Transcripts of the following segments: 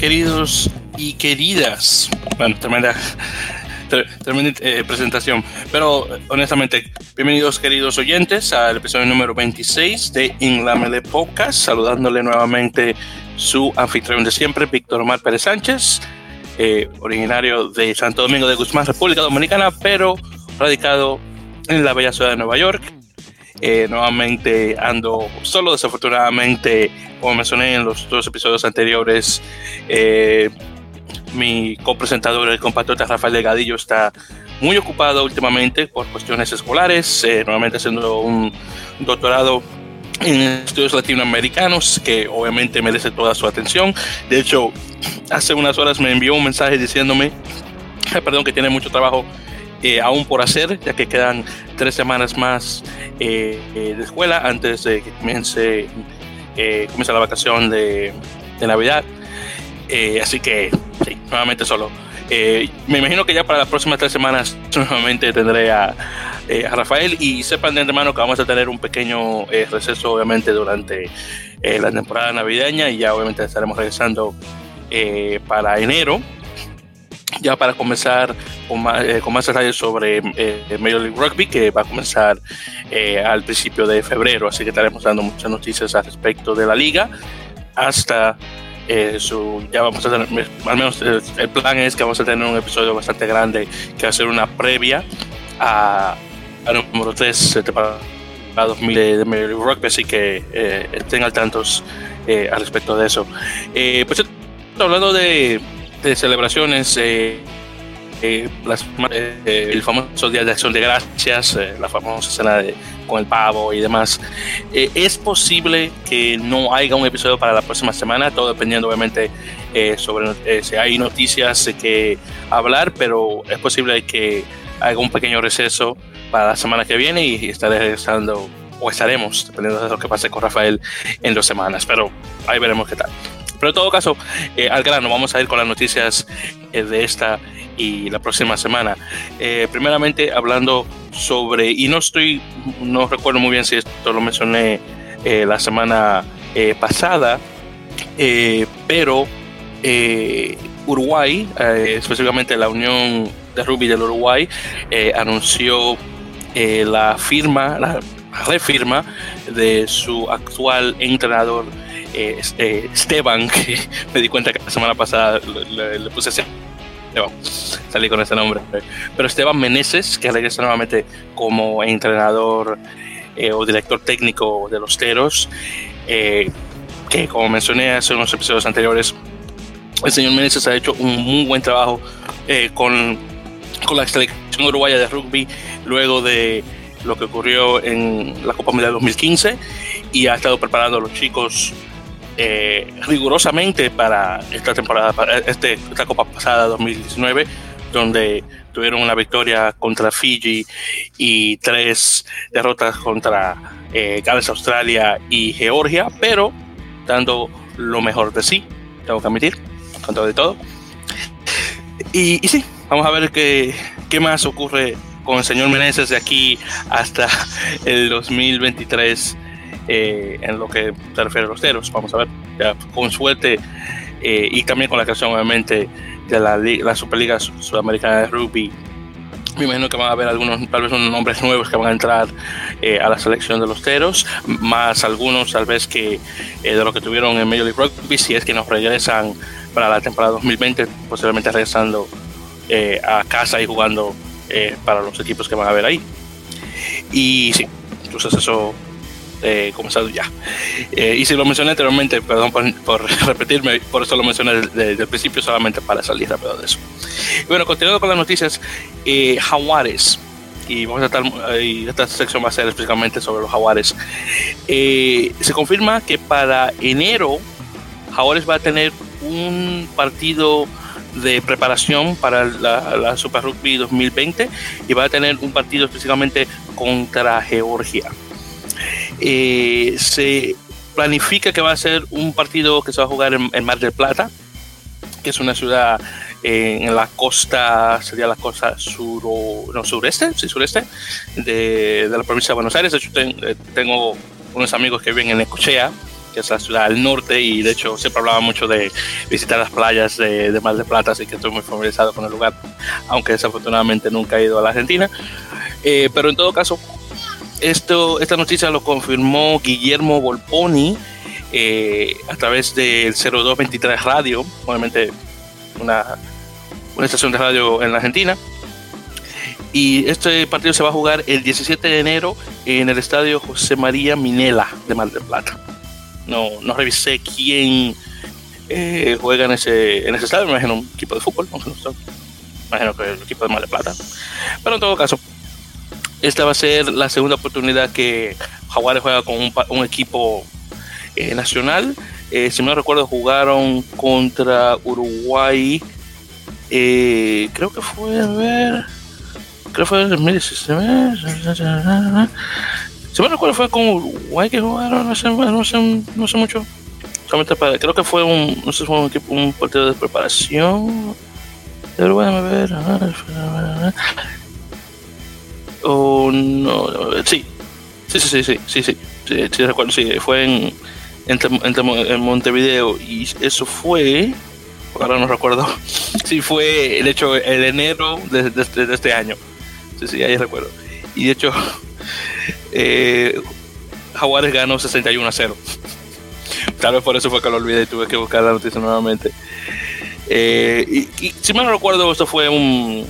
queridos y queridas. Bueno, tremenda, tremenda eh, presentación. Pero honestamente, bienvenidos queridos oyentes al episodio número 26 de Inlamele Podcast. Saludándole nuevamente su anfitrión de siempre, Víctor Omar Pérez Sánchez, eh, originario de Santo Domingo de Guzmán, República Dominicana, pero radicado en la bella ciudad de Nueva York. Eh, nuevamente ando solo, desafortunadamente, como mencioné en los dos episodios anteriores, eh, mi copresentador, el compatriota Rafael Delgadillo, está muy ocupado últimamente por cuestiones escolares, eh, nuevamente haciendo un doctorado en estudios latinoamericanos, que obviamente merece toda su atención. De hecho, hace unas horas me envió un mensaje diciéndome, perdón, que tiene mucho trabajo eh, aún por hacer, ya que quedan tres semanas más eh, eh, de escuela antes de que comience, comience la vacación de, Navidad. así que, nuevamente solo. me imagino que ya para las próximas tres semanas nuevamente tendré a, a, Rafael y sepan de antemano que vamos a tener un pequeño receso obviamente durante la temporada navideña y ya obviamente estaremos regresando para enero ya para comenzar con más, eh, con más detalles sobre eh, Major League Rugby, que va a comenzar eh, al principio de febrero, así que estaremos dando muchas noticias al respecto de la liga hasta su, ya vamos a tener, al menos el plan es que vamos a tener un episodio bastante grande que va a ser una previa a, a número 3 para 2000 de Major League Rugby, así que estén al tantos al respecto de eso. pues hablando de de celebraciones, eh, eh, eh, el famoso Día de Acción de Gracias, la famosa escena con el pavo y demás. es posible que no haya un episodio para la próxima semana, todo dependiendo obviamente sobre si hay noticias que hablar, pero es posible que haga un pequeño receso para la semana que viene y estaré regresando o estaremos, dependiendo de lo que pase con Rafael en dos semanas, pero ahí veremos qué tal. Pero en todo caso, eh, al grano, vamos a ir con las noticias eh, de esta y la próxima semana. Eh, primeramente, hablando sobre, y no estoy, no recuerdo muy bien si esto lo mencioné la semana pasada, pero Uruguay, específicamente la Unión de Rugby del Uruguay, anunció la firma, la refirma de su actual entrenador eh, eh, Esteban, que me di cuenta que la semana pasada le, puse ese. salí con ese nombre. Pero Esteban Meneses, que regresa nuevamente como entrenador eh, o director técnico de los Teros, que como mencioné hace unos episodios anteriores, el señor Meneses ha hecho un muy buen trabajo con, con la selección uruguaya de rugby luego de lo que ocurrió en la Copa Mundial 2015 y ha estado preparando a los chicos eh, rigurosamente para esta temporada, para este, esta Copa pasada 2019, donde tuvieron una victoria contra Fiji y tres derrotas contra eh, Gales, Australia y Georgia, pero dando lo mejor de sí, tengo que admitir, con y todo. Y, y sí, vamos a ver qué, qué más ocurre con el señor Meneses de aquí hasta el 2023 eh, en lo que se refiere a los teros. Vamos a ver, con suerte eh, y también con la creación, obviamente, de la, la Superliga Sudamericana de Rugby. Me imagino que van a haber algunos, tal vez unos nombres nuevos que van a entrar eh, a la selección de los teros, más algunos, tal vez que de lo que tuvieron en Major League Rugby, si es que nos regresan para la temporada 2020, posiblemente regresando a casa y jugando para los equipos que van a haber ahí. Y sí, entonces eso eh, comenzado ya. Eh, y si lo mencioné anteriormente, perdón por, repetirme, por eso lo mencioné desde, el principio, solamente para salir rápido de eso. Y bueno, continuando con las noticias, eh, Jaguares. Y vamos a estar, y esta sección va a ser específicamente sobre los Jaguares. Eh, se confirma que para enero, Jaguares va a tener un partido de preparación para la, la, Super Rugby 2020 y va a tener un partido específicamente contra Georgia. Eh, se planifica que va a ser un partido que se va a jugar en, Mar del Plata, que es una ciudad eh, en la costa, sería la costa sur no, sureste, sí, sureste de, de, la provincia de Buenos Aires. De hecho, eh, tengo unos amigos que viven en Ecochea, que es la ciudad al norte, y de hecho siempre hablaba mucho de visitar las playas de, de Mar de Plata, así que estoy muy familiarizado con el lugar, aunque desafortunadamente nunca he ido a la Argentina. Eh, pero en todo caso, esto, esta noticia lo confirmó Guillermo Volponi eh, a través del 0223 Radio, obviamente una, una estación de radio en la Argentina. Y este partido se va a jugar el 17 de enero en el estadio José María Minela de Mar del Plata. No, no revisé quién eh, juega en ese, en ese estadio, me imagino un equipo de fútbol, no, imagino que el equipo de Mar del Plata. Pero en todo caso, esta va a ser la segunda oportunidad que Jaguares juega con un, un equipo eh, nacional. Eh, si no recuerdo, jugaron contra Uruguay. Eh, creo que fue, a ver. Creo que fue en 2016. Si me recuerdo, fue con Uruguay que jugaron, no sé, no sé, no sé mucho. Solamente para, creo que fue un, no sé, fue un, equipo, un partido de preparación. De Uruguay, a ver. O no, sí. Sí, sí, sí, sí, sí, sí, sí, sí, recuerdo, sí, fue en, en, en Montevideo y eso fue, ahora no recuerdo, sí fue, de hecho, el enero de, de, de este año, sí, sí, ahí recuerdo. Y de hecho, eh, Jaguares ganó 61 a 0. Tal vez por eso fue que lo olvidé y tuve que buscar la noticia nuevamente. Eh, y, y, si mal no recuerdo, esto fue un.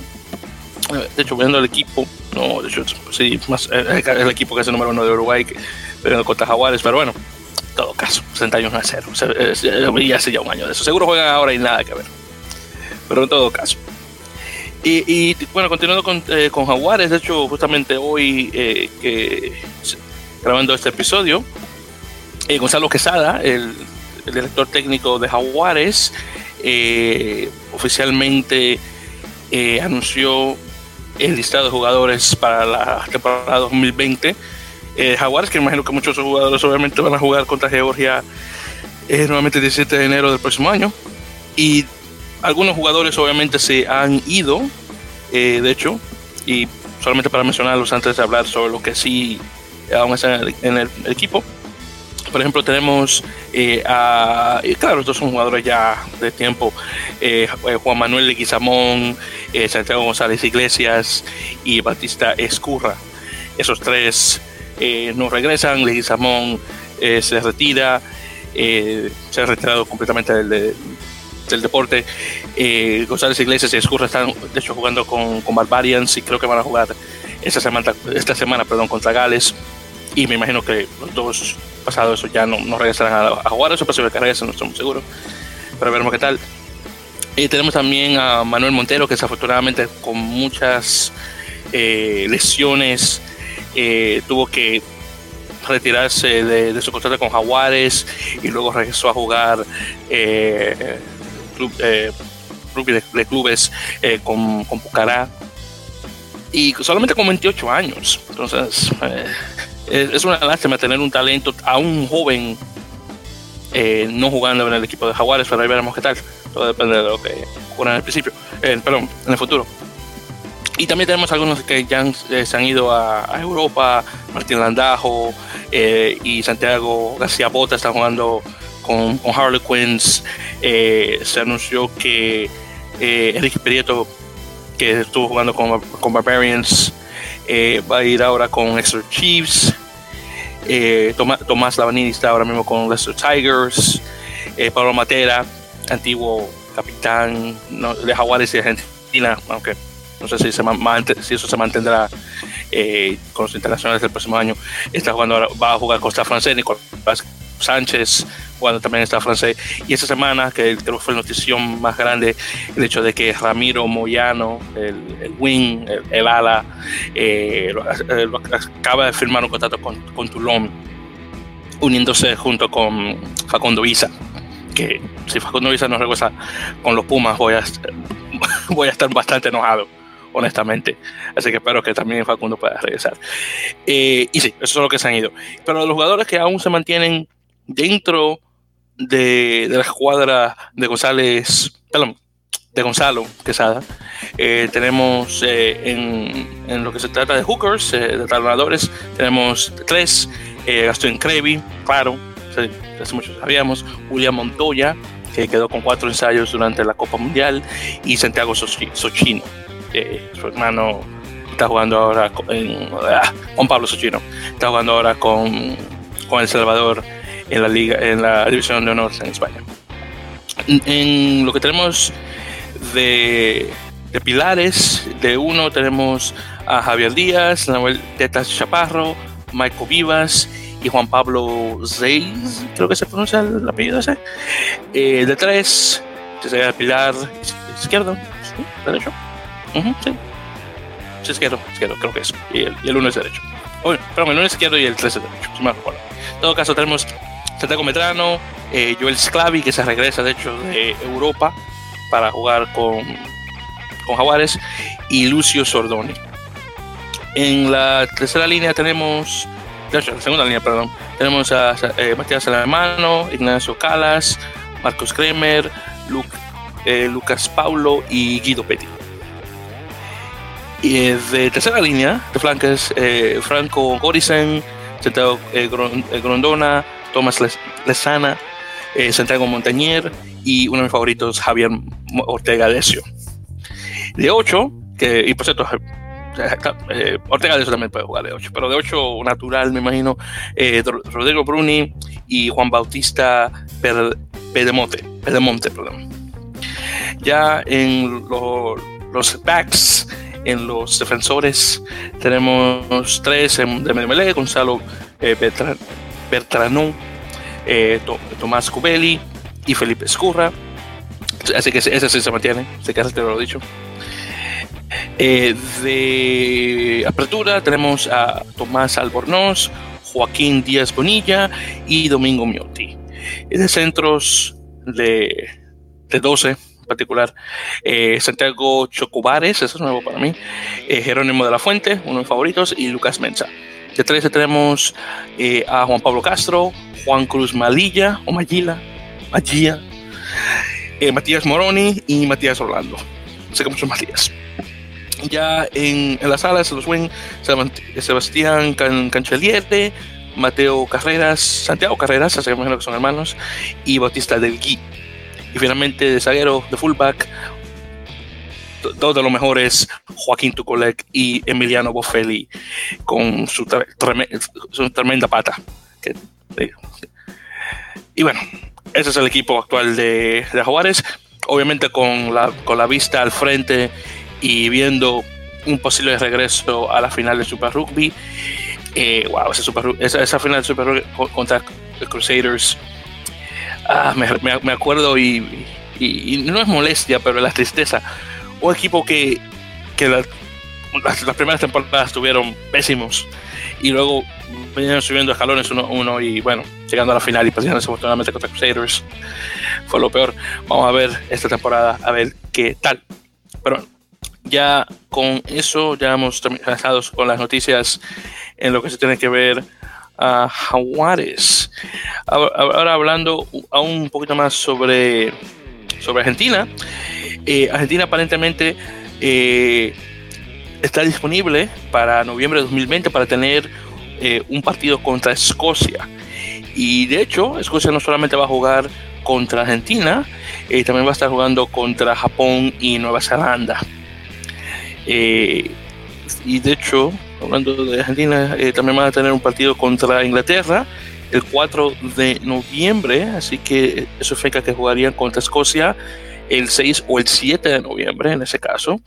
De hecho, viendo el equipo, no, de hecho, sí, más el, el equipo que es el número uno de Uruguay, que, pero contra Jaguares, pero bueno, en todo caso, 61 a 0. Y hace ya un año de eso. Seguro juegan ahora y nada que ver. Pero en todo caso. Y, y bueno, continuando con, eh, con, Jaguares, de hecho, justamente hoy eh, que grabando este episodio, eh, Gonzalo Quesada, el, el, director técnico de Jaguares, eh, oficialmente anunció el listado de jugadores para la temporada 2020. Eh, Jaguares, que imagino que muchos jugadores obviamente van a jugar contra Georgia eh, nuevamente el 17 de enero del próximo año. Y algunos jugadores obviamente se han ido, eh, de hecho, y solamente para mencionarlos antes de hablar sobre lo que sí aún están en el, en el equipo. Por ejemplo, tenemos eh, a. Claro, estos son jugadores ya de tiempo. Eh, Juan Manuel Leguizamón, eh, Santiago González Iglesias y Batista Escurra. Esos tres no regresan. Leguizamón se retira. se ha retirado completamente del, del deporte. González Iglesias y Escurra están, de hecho, jugando con, con Barbarians y creo que van a jugar esta semana, esta semana perdón, contra Gales. Y me imagino que los dos pasado eso ya no, no regresarán a, jugar, eso posible que regresen, no estamos seguros, pero veremos qué tal. Y tenemos también a Manuel Montero, que desafortunadamente con muchas eh, lesiones eh, tuvo que retirarse de, su contrato con Jaguares y luego regresó a jugar eh, club, eh, de, clubes eh, con, con Pucará y solamente con 28 años. Entonces, eh, es una lástima tener un talento a un joven eh, no jugando en el equipo de Jaguares, pero ahí veremos qué tal. Todo depende de lo que ocurra en el principio, eh, perdón, en el futuro. Y también tenemos algunos que ya han, eh, se han ido a, a, Europa, Martín Landajo eh, y Santiago García Bota están jugando con, con Harlequins. se anunció que Enrique Prieto, que estuvo jugando con, con Barbarians, va a ir ahora con Extra Chiefs. Eh, Tomás, Tomás Lavanini está ahora mismo con Leicester Tigers. Eh, Pablo Matera, antiguo capitán no, de Jaguares y Argentina, aunque no sé si, se si eso se mantendrá eh, con los internacionales del próximo año. Está jugando ahora, va a jugar Costa Francés, Nicolás Sánchez, jugando también está francés. Y esta semana, que creo que fue la notición más grande, el hecho de que Ramiro Moyano, el, el wing, el, ala, eh, eh, acaba de firmar un contrato con, con Toulon, uniéndose junto con Facundo Isa. Que si Facundo Isa no regresa con los Pumas, voy a, voy a estar bastante enojado honestamente. Así que espero que también Facundo pueda regresar. Eh, y sí, eso es lo que se han ido. Pero los jugadores que aún se mantienen dentro de, de la escuadra de González, perdón, de Gonzalo Quesada, eh, tenemos eh, en, en, lo que se trata de hookers, eh, de talonadores, tenemos tres, Gastón Crevi, claro, hace mucho sabíamos, Julián Montoya, que quedó con cuatro ensayos durante la Copa Mundial, y Santiago Sochino, su hermano está jugando ahora en ah, Pablo Sochino, está jugando ahora con, con El Salvador en la liga, en la división de honor en España. En, lo que tenemos de, de, pilares, de uno tenemos a Javier Díaz, Manuel Tetas Chaparro, Michael Vivas y Juan Pablo Zeiz, creo que se pronuncia el apellido ese. Eh, de tres, sería el pilar izquierdo, ¿sí? derecho. sí. sí. izquierdo, izquierdo, creo que es. Y el, y el uno es derecho. Bueno, perdón, el uno es izquierdo y el tres es derecho, si me recuerdo. En todo caso, tenemos Santiago Medrano, eh, Joel Sclavi, que se regresa de hecho de Europa para jugar con, con Jaguares, y Lucio Sordoni. En la tercera línea tenemos, la segunda línea, perdón, tenemos a eh, Matías Alemano, Ignacio Calas, Marcos Kremer, eh, Lucas Paulo y Guido Petti. Y de tercera línea, de flanques, Franco Gorisen, Santiago Grondona, Tomás Lezana, eh, Santiago Montañer y uno de mis favoritos, Javier Ortega Decio. De 8, que, y por cierto, eh, Ortega Decio también puede jugar de 8, pero de 8 natural, me imagino, eh, Rodrigo Bruni y Juan Bautista Pedemonte, Pedemonte perdón. Ya en lo, los backs, en los defensores, tenemos tres de medio melee, Gonzalo eh, Bertrano, eh, Tomás Cubelli y Felipe Escurra. Así que ese sí se mantiene, se queda te lo he dicho. Eh, de apertura tenemos a Tomás Albornoz, Joaquín Díaz Bonilla y Domingo Miotti. De centros de, de 12 en particular, eh, Santiago Chocobares, eso es nuevo para mí, eh, Jerónimo de la Fuente, uno de mis favoritos, y Lucas Mensa. De 13 tenemos eh, a Juan Pablo Castro, Juan Cruz Malilla o Magila, Magilla, eh, Matías Moroni y Matías Orlando. Sé que muchos Matías. Ya en, en las salas, los wing, Sebastián Can, Canchelierte, Mateo Carreras, Santiago Carreras, así que imagino que son hermanos, y Bautista del Gui. Y finalmente de zaguero, de fullback, dos de los mejores, Joaquín Tucolec y Emiliano Boffelli, con su, tre trem su tremenda pata. Que, y bueno, ese es el equipo actual de, de Jaguares. Obviamente con la, con la vista al frente y viendo un posible regreso a la final del Super Rugby. Eh, wow, ese super, esa, esa, final del Super Rugby contra Crusaders. Ah, me, me, me, acuerdo y, y, y, no es molestia, pero la tristeza. Un equipo que, que la, las, las, primeras temporadas estuvieron pésimos y luego venían subiendo escalones uno, uno y bueno, llegando a la final y perdiendo desafortunadamente contra Crusaders. Fue lo peor. Vamos a ver esta temporada, a ver qué tal. Pero ya con eso ya hemos terminado con las noticias en lo que se tiene que ver a Jaguares. Ahora hablando aún un poquito más sobre, sobre Argentina. Eh, Argentina aparentemente eh, está disponible para noviembre de 2020 para tener eh, un partido contra Escocia. Y de hecho, Escocia no solamente va a jugar contra Argentina, eh, también va a estar jugando contra Japón y Nueva Zelanda. Eh, y de hecho, hablando de Argentina, eh, también van a tener un partido contra Inglaterra el 4 de noviembre, así que eso significa que jugarían contra Escocia el 6 o el 7 de noviembre en ese caso.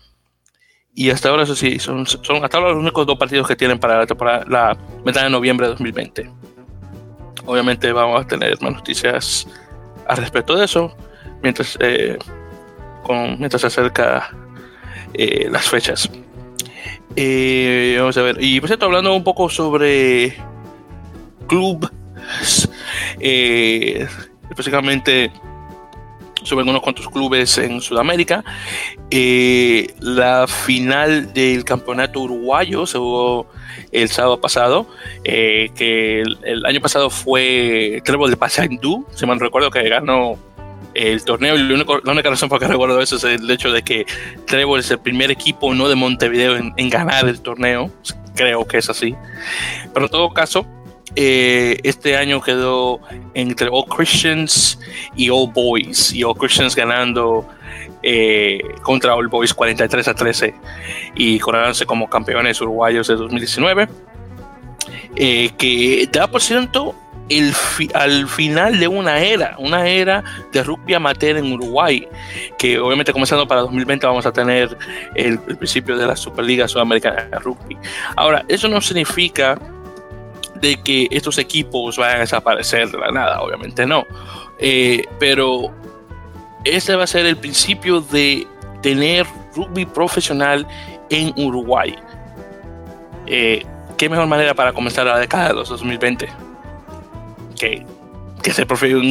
Y hasta ahora, eso sí, son, son hasta ahora los únicos dos partidos que tienen para la, mitad de noviembre de 2020. Obviamente vamos a tener más noticias al respecto de eso mientras, eh, mientras se acerca eh, las fechas. Eh, vamos a ver. Y por cierto, hablando un poco sobre clubes, eh, específicamente sobre algunos cuantos clubes en Sudamérica. Eh, la final del campeonato uruguayo se jugó el sábado pasado, eh, que el, el, año pasado fue Trébol de Paysandú, si me recuerdo que ganó el torneo y la única, la única, razón por la que recuerdo eso es el hecho de que Trébol es el primer equipo no de Montevideo en, en ganar el torneo, creo que es así. Pero en todo caso, eh, este año quedó entre All Christians y All Boys, y All Christians ganando eh, contra All Boys 43 a 13 y coronándose como campeones uruguayos de 2019, eh, que da por cierto el al final de una era, una era de rugby amateur en Uruguay, que obviamente comenzando para 2020 vamos a tener el, el principio de la Superliga Sudamericana de Rugby. Ahora, eso no significa de que estos equipos vayan a desaparecer de la nada, obviamente no. Eh, pero este va a ser el principio de tener rugby profesional en Uruguay. Eh, ¿Qué mejor manera para comenzar la década de los 2020? Que, que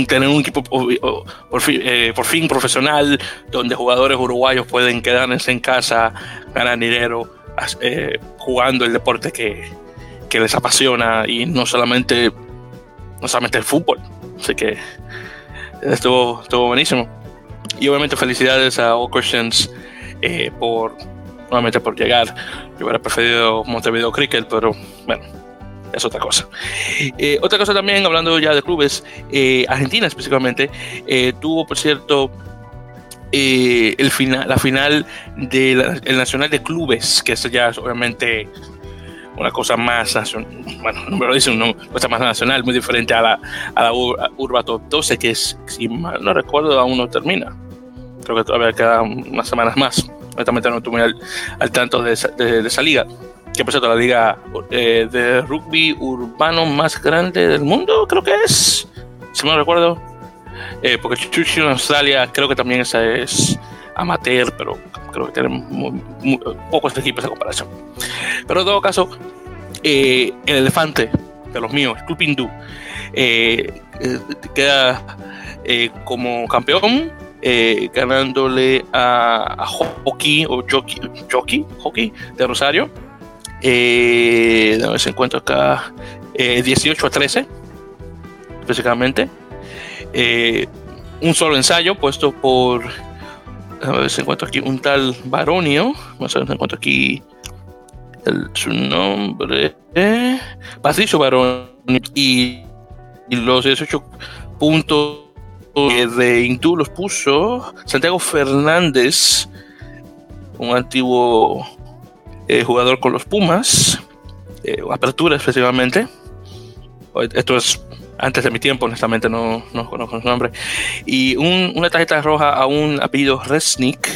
tener un equipo por, fin, eh, por fin profesional, donde jugadores uruguayos pueden quedarse en casa, ganar dinero, jugando el deporte que, que les apasiona y no solamente, no solamente el fútbol. Así que estuvo, estuvo buenísimo. Y obviamente felicidades a All Christians eh, por, nuevamente por llegar. Yo hubiera preferido Montevideo Cricket, pero bueno, es otra cosa. Eh, otra cosa también, hablando ya de clubes, eh, Argentina específicamente, tuvo, por cierto, el final, la final del Nacional de Clubes, que eso ya es obviamente una cosa más bueno, no me lo dice, una cosa más nacional, muy diferente a la, a la Urba Top 12, que es, si mal no recuerdo, aún no termina. Creo que todavía quedan unas semanas más. Honestamente no estoy muy al, tanto de esa, de, esa, liga, que por cierto la liga eh, de rugby urbano más grande del mundo, creo que es, si mal no recuerdo. Eh, porque Chuchi en Australia creo que también esa es amateur, pero creo que tienen pocos equipos de comparación. Pero en todo caso, eh, el elefante de los míos, Club Hindú, eh, eh, queda como campeón, ganándole a, Hockey o Jockey, Jockey, Hockey de Rosario. Eh, se encuentra acá 18 a 13, específicamente. un solo ensayo puesto por a ver si encuentro aquí un tal Baronio. Vamos a ver si encuentro aquí su nombre. Patricio Baronio. Y, los 18 puntos de Indú los puso Santiago Fernández, un antiguo eh, jugador con los Pumas, eh, apertura específicamente. Esto es antes de mi tiempo, honestamente no, no conozco su nombre. Y una tarjeta roja a un apellido Resnick.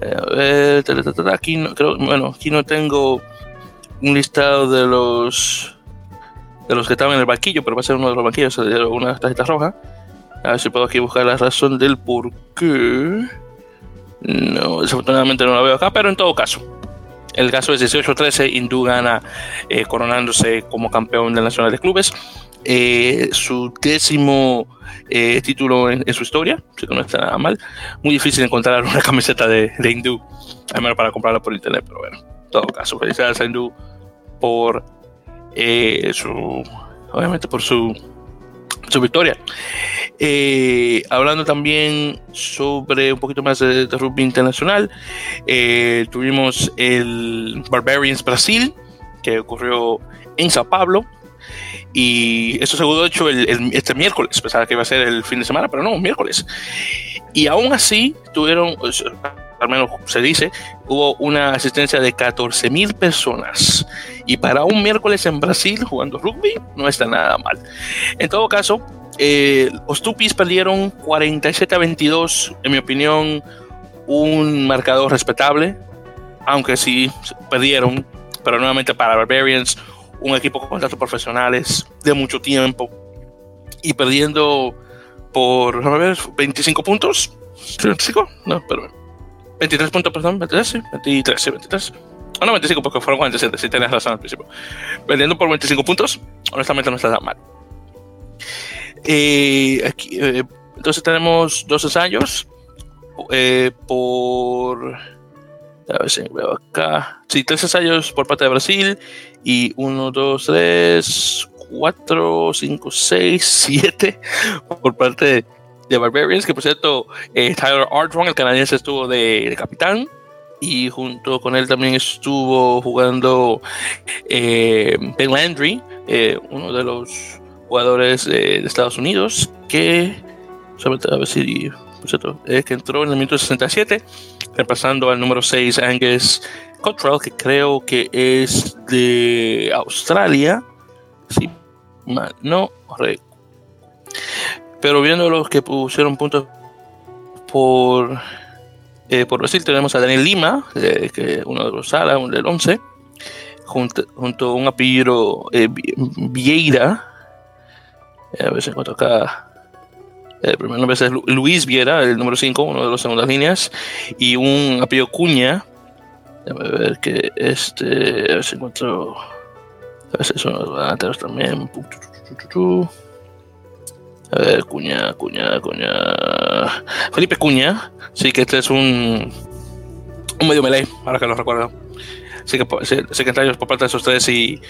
Eh, aquí, no, creo, bueno, aquí no tengo un listado de los de los que estaban en el banquillo, pero va a ser uno de los banquillos, una tarjeta roja. A ver si puedo aquí buscar la razón del por qué. No, desafortunadamente no la veo acá, pero en todo caso. El caso es 18-13, Hindú gana eh, coronándose como campeón del Nacional de Clubes. Eh, su décimo eh, título en, su historia, que no está nada mal. Muy difícil encontrar una camiseta de, de hindú, al menos para comprarla por internet, pero bueno, en todo caso, felicidades a hindú por eh, su, obviamente por su, su victoria. hablando también sobre un poquito más de, de rugby internacional, tuvimos el Barbarians Brasil, que ocurrió en Sao Paulo, y eso se de hecho el, este miércoles, pensaba que iba a ser el fin de semana, pero no, miércoles. Y aún así tuvieron, al menos se dice, hubo una asistencia de 14 mil personas. Y para un miércoles en Brasil jugando rugby no está nada mal. En todo caso, eh, los Tupis perdieron 47 a 22, en mi opinión, un marcador respetable, aunque sí perdieron, pero nuevamente para Barbarians un equipo con contratos profesionales de mucho tiempo y perdiendo por, ver, 25 puntos. ¿25? No, pero 23 puntos, perdón, 23, 23, 23. Oh, no, 25 porque fueron 47, si tenías razón al principio. Perdiendo por 25 puntos, honestamente no está tan mal. Eh, aquí, eh, entonces tenemos dos ensayos eh, por a ver si veo acá. Sí, tres ensayos por parte de Brasil. Y uno, dos, tres, cuatro, cinco, seis, siete por parte de, Barbarians. Que por cierto, eh, Tyler Armstrong, el canadiense, estuvo de, capitán. Y junto con él también estuvo jugando eh, Ben Landry, uno de los jugadores de Estados Unidos que, a ver si, que entró en el minuto 67, reemplazando al número 6 Angus Cottrell, que creo que es de Australia. Sí, no, pero viendo los que pusieron puntos por, eh, por Brasil, tenemos a Daniel Lima, eh, que uno de los salas, uno del 11, junto, junto a un apellido eh, Vieira. A ver si encuentro acá. El primer nombre es Luis Viera, el número 5, uno de las segundas líneas, y un apellido Cuña. Déjame ver que este. A ver si encuentro. A ver si son los delanteros también. A ver, Cuña, Cuña, Cuña. Felipe Cuña. Sí, que este es un. Un medio melee, ahora que lo recuerdo. Sí que secretarios por parte de esos tres y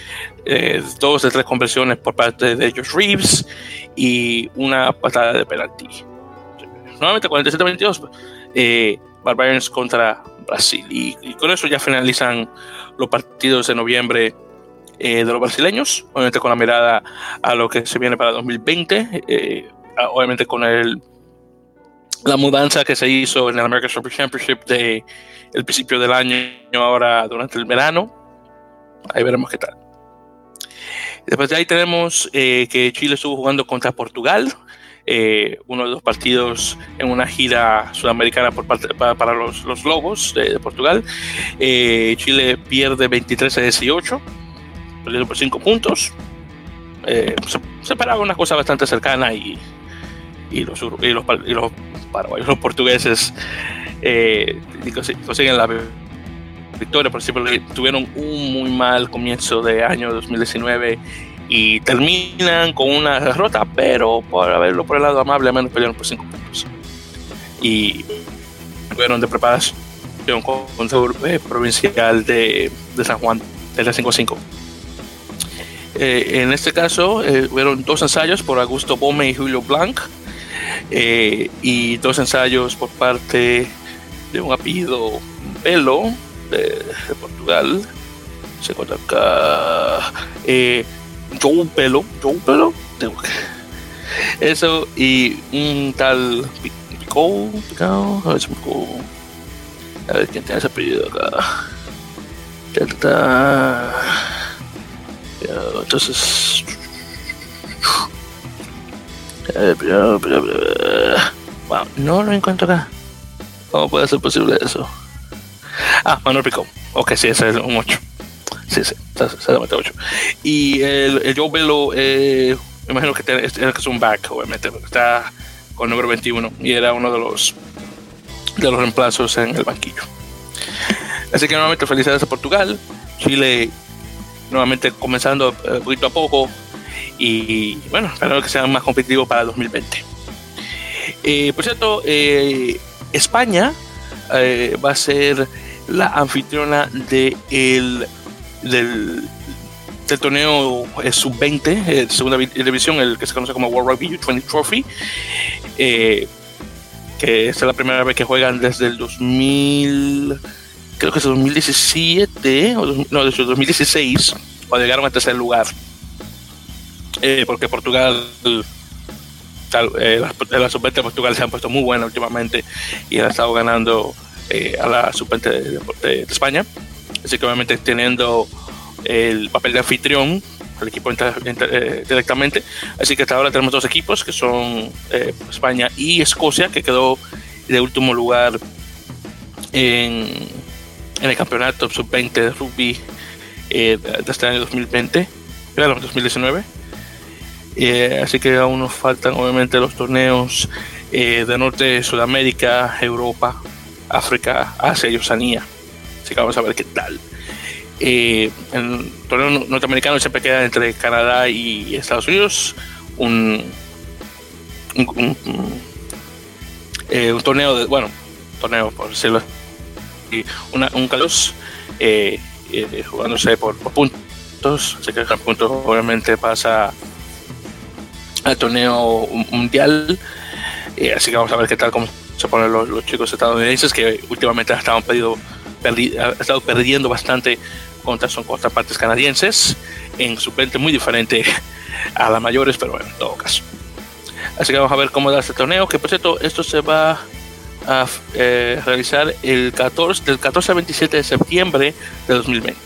eh, dos de tres conversiones por parte de Josh Reeves y una patada de penalti. Nuevamente 47-22, eh, Barbarians contra Brasil. Y, con eso ya finalizan los partidos de noviembre eh, de los brasileños, obviamente con la mirada a lo que se viene para 2020, eh, obviamente con el, la mudanza que se hizo en el American Super Championship de el principio del año, ahora durante el verano, ahí veremos qué tal. Después de ahí tenemos eh, que Chile estuvo jugando contra Portugal, uno de los partidos en una gira sudamericana para, los, los, Lobos de, Portugal. Chile pierde 23 a 18 perdiendo por 5 puntos. Eh, se, se paraba una cosa bastante cercana y, y, los, y, los, y los portugueses eh, consiguen la victoria. Por ejemplo, tuvieron un muy mal comienzo de año 2019 y terminan con una derrota, pero por haberlo por el lado amable, al menos perdieron por 5 puntos. Y fueron de preparación contra el provincial de, de San Juan, de la 5-5. Eh, en este caso, eh, fueron dos ensayos por Augusto Bome y Julio Blanc, eh, y dos ensayos por parte de un apellido Pelo de, Portugal. Se encuentra acá. Joe Pelo, Joe Pelo, tengo que. Eso, y un tal Pico, Pico, a ver si Pico. A ver quién tiene ese apellido acá. Entonces. Wow, no lo encuentro acá. ¿Cómo puede ser posible eso? Ah, Manuel Pico. Ok, sí, ese es un 8. Sí, sí, exactamente 8. Y el, el Joe Bello, eh, imagino que, es un back, obviamente, porque está con el número 21 y era uno de los de los reemplazos en el banquillo. Así que nuevamente felicidades a Portugal. Chile nuevamente comenzando eh, poquito a poco y bueno, espero que sean más competitivos para 2020. Eh, por cierto, eh, España va a ser la anfitriona de el, del, del torneo sub-20, segunda división, el que se conoce como World Rugby U20 Trophy, que es la primera vez que juegan desde el 2000 creo que es 2017, o no, de 2016, cuando llegaron a tercer lugar. Eh, porque Portugal, tal, eh, la sub de Portugal se han puesto muy buena últimamente y han estado ganando eh, a la sub de, de, España. Así que obviamente teniendo el papel de anfitrión, el equipo entra, eh, directamente. Así que hasta ahora tenemos dos equipos que son eh, España y Escocia, que quedó de último lugar en el campeonato sub-20 de rugby eh, de este año 2020, claro, 2019. Eh, así que aún nos faltan obviamente los torneos eh, de Norte, Sudamérica, Europa, África, Asia y Oceanía. Así que vamos a ver qué tal. Eh, el torneo norteamericano siempre queda entre Canadá y Estados Unidos. Un, un, eh, torneo de, bueno, torneo por decirlo una, un Calos eh, eh, jugándose por, puntos. Así que el puntos obviamente pasa al torneo mundial. Eh, así que vamos a ver qué tal cómo se ponen los, chicos estadounidenses que últimamente han estado, perdido, han estado perdiendo bastante contra son contrapartes canadienses. en su 20 muy diferente a las mayores, pero bueno, en todo caso. Así que vamos a ver cómo da este torneo, que por cierto, esto se va a eh, realizar el 14, del 14 al 27 de septiembre de 2020.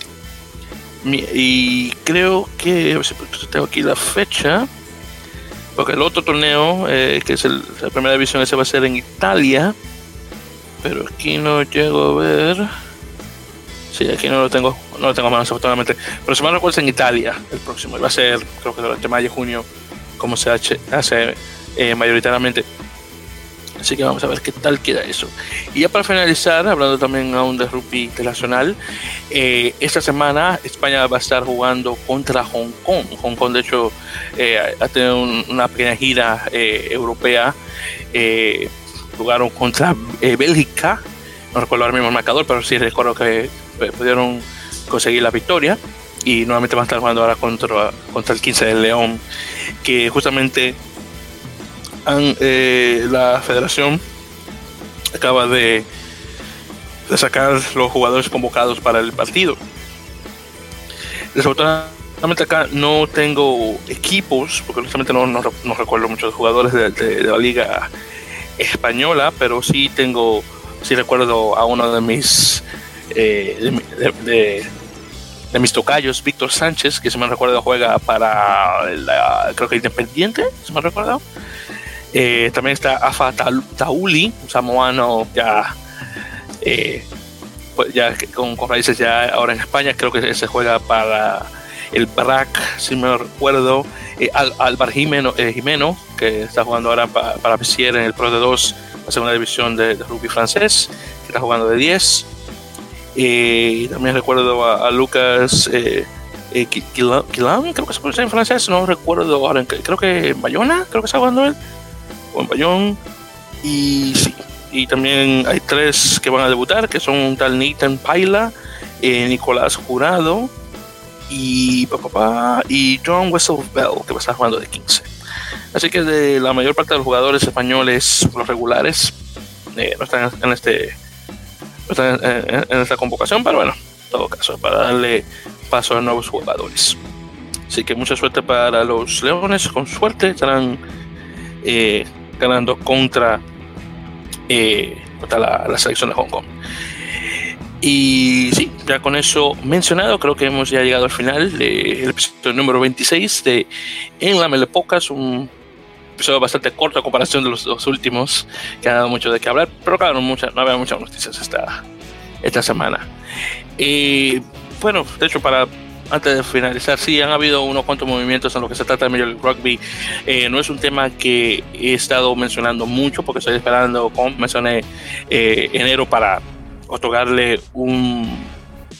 Y creo que, tengo aquí la fecha, porque el otro torneo, eh, que es la primera división, ese va a ser en Italia, pero aquí no llego a ver. Sí, aquí no lo tengo, no lo tengo más afortunadamente. Pero si me recuerdo en Italia el próximo. Va a ser, creo que durante mayo junio, como se hace eh, mayoritariamente. Así que vamos a ver qué tal queda eso. Y ya para finalizar, hablando también aún de rugby internacional, eh, esta semana España va a estar jugando contra Hong Kong. Hong Kong, de hecho, eh, ha tenido una pequeña gira europea. jugaron contra Bélgica. No recuerdo ahora mismo el marcador, pero sí recuerdo que pudieron conseguir la victoria. Y nuevamente van a estar jugando ahora contra, el 15 de León, que justamente eh, la federación acaba de, de, sacar los jugadores convocados para el partido. Desafortunadamente acá no tengo equipos, porque honestamente no, no, recuerdo muchos jugadores de, la liga española, pero sí tengo, sí recuerdo a uno de mis eh, de, mis tocayos, Víctor Sánchez, que se me recuerda juega para la, creo que Independiente, se me recuerda. Eh, también está Afa Tauli, un samoano ya, eh, pues ya con, con, raíces ya ahora en España, creo que se juega para el BRAC, si me recuerdo. Eh, Al, Alvar Jimeno, Jimeno, que está jugando ahora para, para en el Pro de 2, la segunda división de, rugby francés, que está jugando de 10. Y también recuerdo a, Lucas eh, creo que se pronuncia en francés, no recuerdo ahora, creo que Bayona, creo que está jugando él en Bayón. Y sí, y también hay tres que van a debutar, que son tal Nathan Paila, eh, Nicolás Jurado y, papá, y John Wessel Bell, que va a estar jugando de 15. Así que de la mayor parte de los jugadores españoles, los regulares, eh, no están en este en, esta convocación, pero bueno, en todo caso, para darle paso a nuevos jugadores. Así que mucha suerte para los Leones, con suerte estarán eh, ganando contra, eh, la, selección de Hong Kong. Y sí, ya con eso mencionado, creo que hemos ya llegado al final del episodio número 26 de En la Melepocas, un episodio bastante corto a comparación de los dos últimos, que ha dado mucho de qué hablar, pero claro, no, no había muchas noticias esta, esta semana. Y bueno, de hecho, para antes de finalizar, sí, han habido unos cuantos movimientos en lo que se trata de Major League Rugby. Eh, no es un tema que he estado mencionando mucho porque estoy esperando, como mencioné, eh, enero para otorgarle un,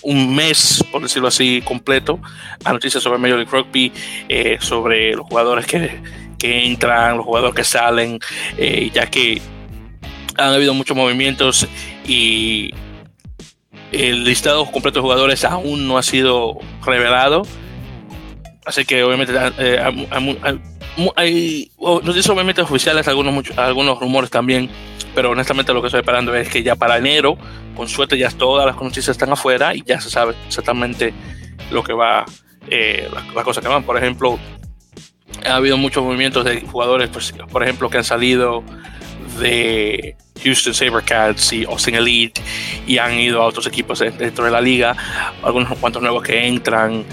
un mes, por decirlo así, completo a noticias sobre Major League Rugby, eh, sobre los jugadores que, que, entran, los jugadores que salen, ya que han habido muchos movimientos y el listado completo de jugadores aún no ha sido revelado. Así que obviamente eh, hay, noticias obviamente oficiales, algunos, algunos rumores también, pero honestamente lo que estoy esperando es que ya para enero, con suerte ya todas las noticias están afuera y ya se sabe exactamente lo que va, eh, las, cosas que van. Por ejemplo, ha habido muchos movimientos de jugadores, pues, por ejemplo, que han salido de Houston Sabercats y Austin Elite y han ido a otros equipos dentro de la liga, algunos cuantos nuevos que entran,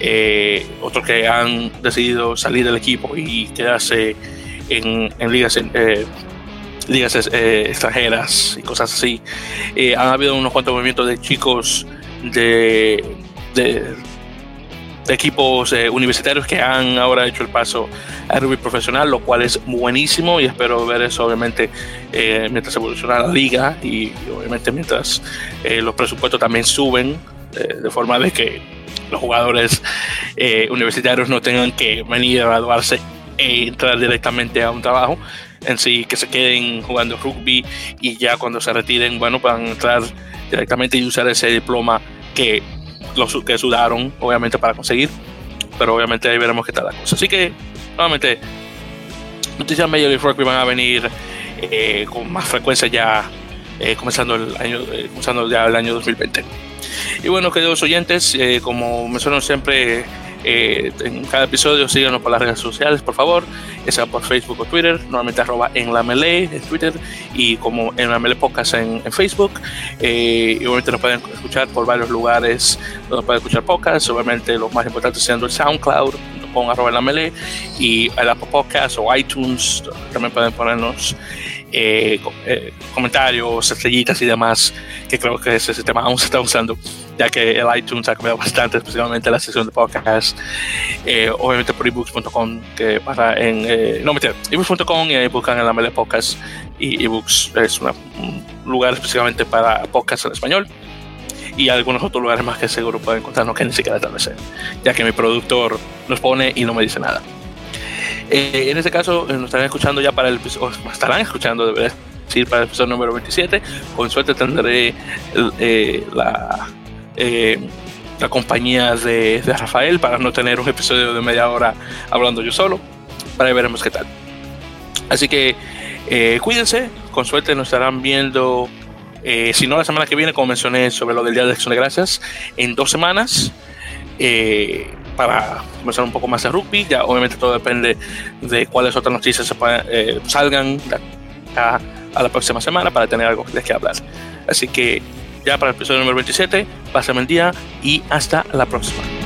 eh, otros que han decidido salir del equipo y quedarse en, ligas, eh, ligas eh, extranjeras y cosas así. han habido unos cuantos movimientos de chicos de, de equipos eh, universitarios que han ahora hecho el paso a rugby profesional, lo cual es buenísimo y espero ver eso obviamente eh, mientras evoluciona la liga y, obviamente mientras eh, los presupuestos también suben de forma de que los jugadores universitarios no tengan que venir a graduarse e entrar directamente a un trabajo. En sí, que se queden jugando rugby y ya cuando se retiren, bueno, puedan entrar directamente y usar ese diploma que los que sudaron, obviamente, para conseguir. Pero obviamente ahí veremos qué tal la cosa. Así que, nuevamente, noticias Major League Rugby van a venir eh, con más frecuencia ya, eh, comenzando, el año, eh, comenzando ya el año 2020. Y bueno, queridos oyentes, como menciono siempre Eh, en cada episodio síganos por las redes sociales, por favor, ya sea por Facebook o Twitter, normalmente arroba en la melee en Twitter y como en la melee podcast en, Facebook. Eh, y obviamente nos pueden escuchar por varios lugares donde pueden escuchar podcasts, obviamente los más importantes siendo el SoundCloud, con arroba en la melee y el Apple Podcast o iTunes, también pueden ponernos eh, eh, comentarios, estrellitas y demás, que creo que ese sistema aún se está usando, ya que el iTunes ha cambiado bastante, especialmente la sección de podcast. Eh, obviamente por ebooks.com, que para en. Eh, no, meter, ebooks.com y ahí buscan en la mele podcast. Y ebooks es un lugar específicamente para podcast en español y algunos otros lugares más que seguro pueden encontrarnos que ni siquiera vez ya que mi productor nos pone y no me dice nada. Eh, en este caso, eh, nos estarán escuchando ya para el episodio, estarán escuchando, debería decir, para el episodio número 27. Con suerte tendré eh, la, la compañía de, de, Rafael para no tener un episodio de media hora hablando yo solo. Para ahí veremos qué tal. Así que cuídense, con suerte nos estarán viendo. si no, la semana que viene, como mencioné sobre lo del Día de Acción de Gracias, en dos semanas. Eh, para conversar un poco más de rugby. Ya obviamente todo depende de cuáles otras noticias se eh, salgan a, la próxima semana para tener algo de que hablar. Así que ya para el episodio número 27, pásenme el día y hasta la próxima.